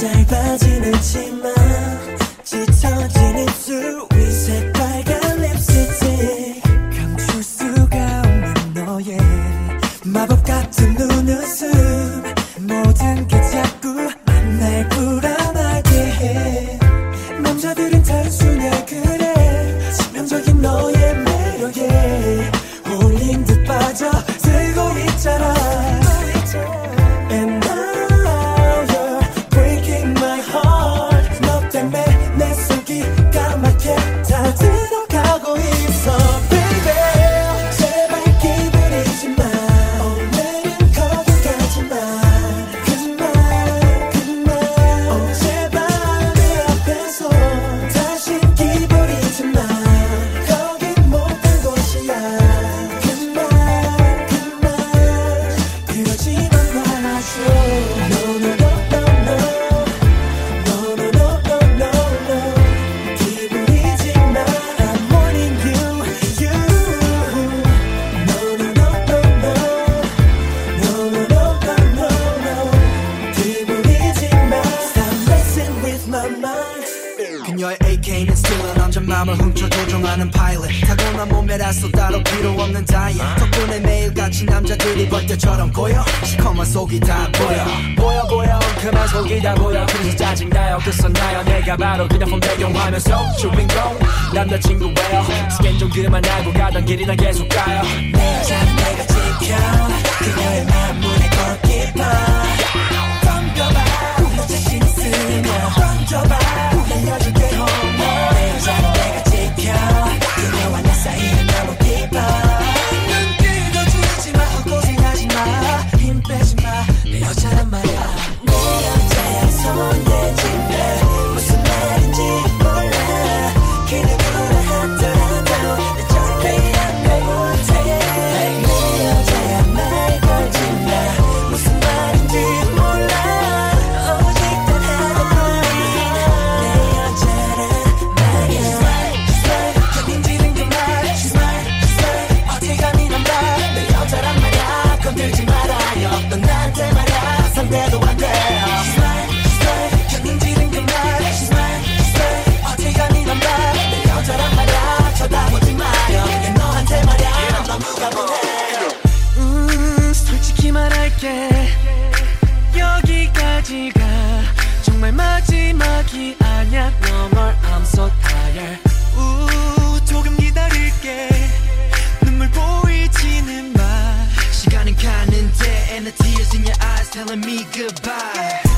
짧아지는 치마 짙어지 벌떼처럼 꼬여. 시커먼 속이 다 보여. 보여 보여 그만 속이 다 보여. 그래서 짜증나요. 끝선나요 내가 바로 그냥 배경하면서 주인공 남자친구예요 스캔 좀 그만하고 가던 길이나 계속 가요. 내 여자는 내가 지켜 그녀의 마음문의 골키퍼 던져봐. 너 자신 있으면 던져봐. 날려줄게 telling me goodbye.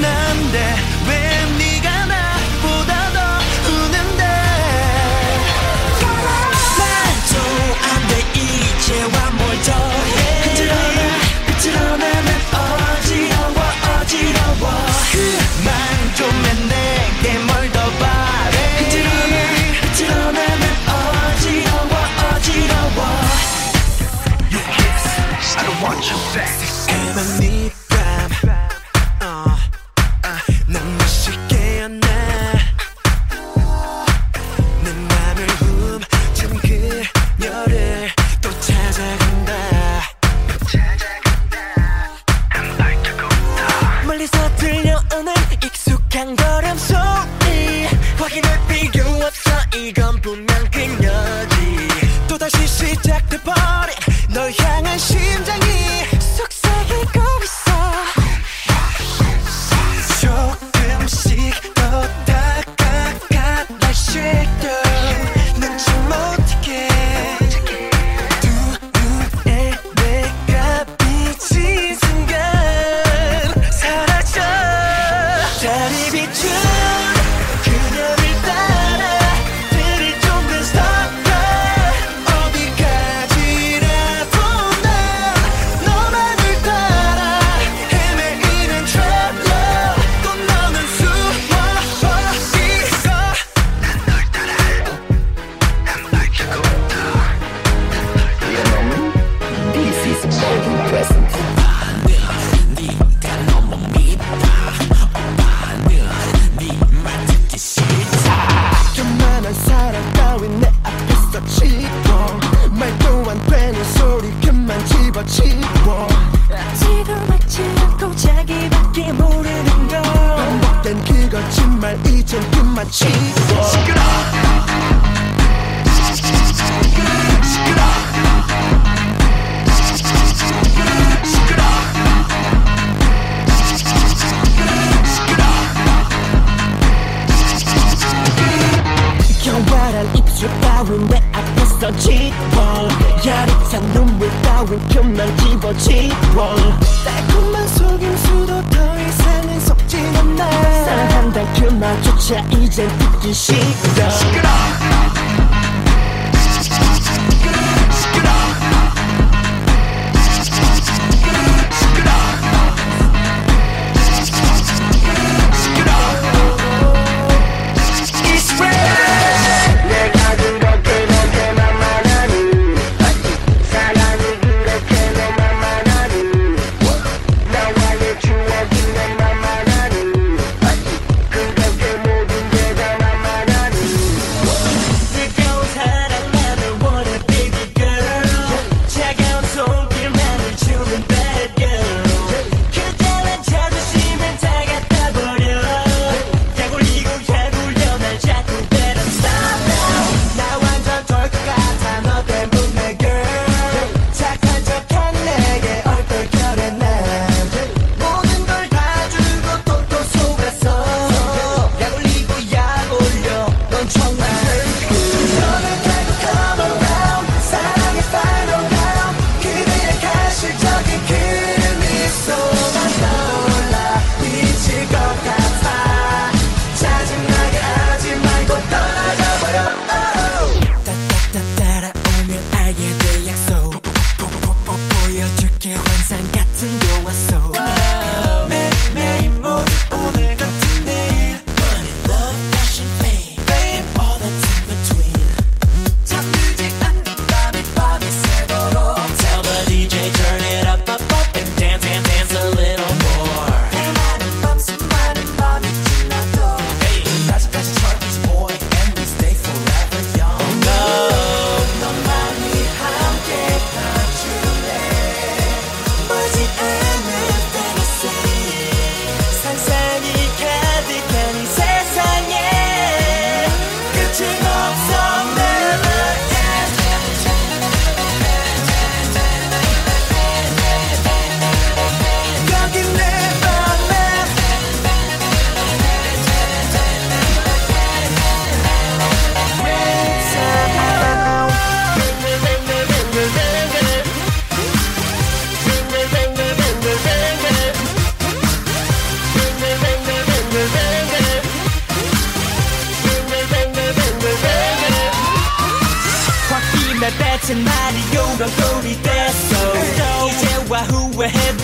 なんで 땐 그걸 정말 이젠 끝마치 시끄러. 시끄러 겨울한 입술 따윈 내 앞에서 지워 야릇한 눈물 따윈 표면 집어지워 달콤한 속임수도 더 이상은 속 쉽진 않네 사랑한다 그 말조차 이젠 듣기 싫어. 시끄러. 시끄러.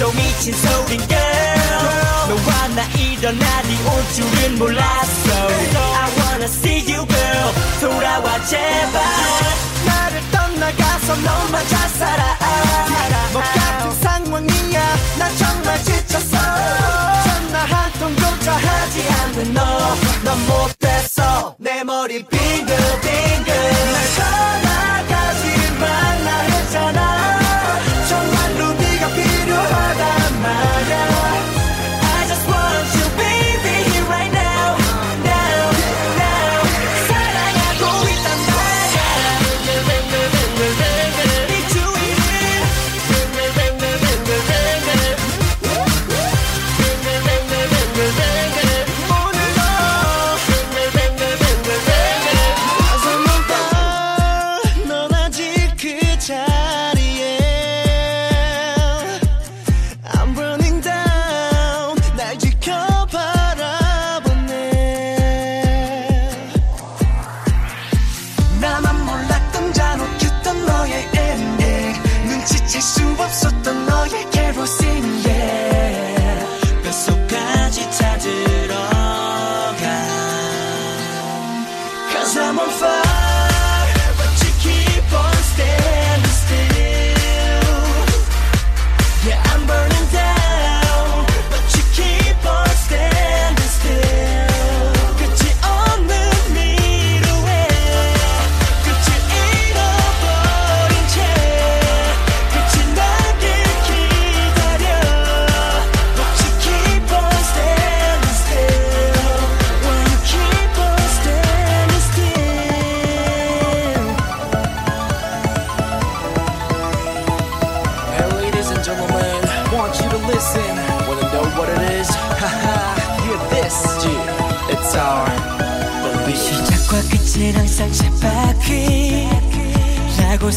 후회해도 미친 소린 girl. 너와 나 이런 날이 올 줄은 몰랐어. I wanna see you girl. 돌아와 제발. 나를 떠나가서 너만 잘 살아. 뭐 같은 상황이야. 난 정말 지쳤어. 전화 한 통 조차 하지 않는 너넌 못 됐어. 내 머리 빙글빙글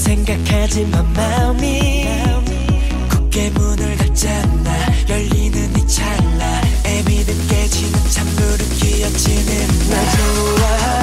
생각하지만 마음이 굳게 문을 닫잖아. 열리는 이 찰나. 애미는 깨지는 찬물은 끼어지는 날 좋아하니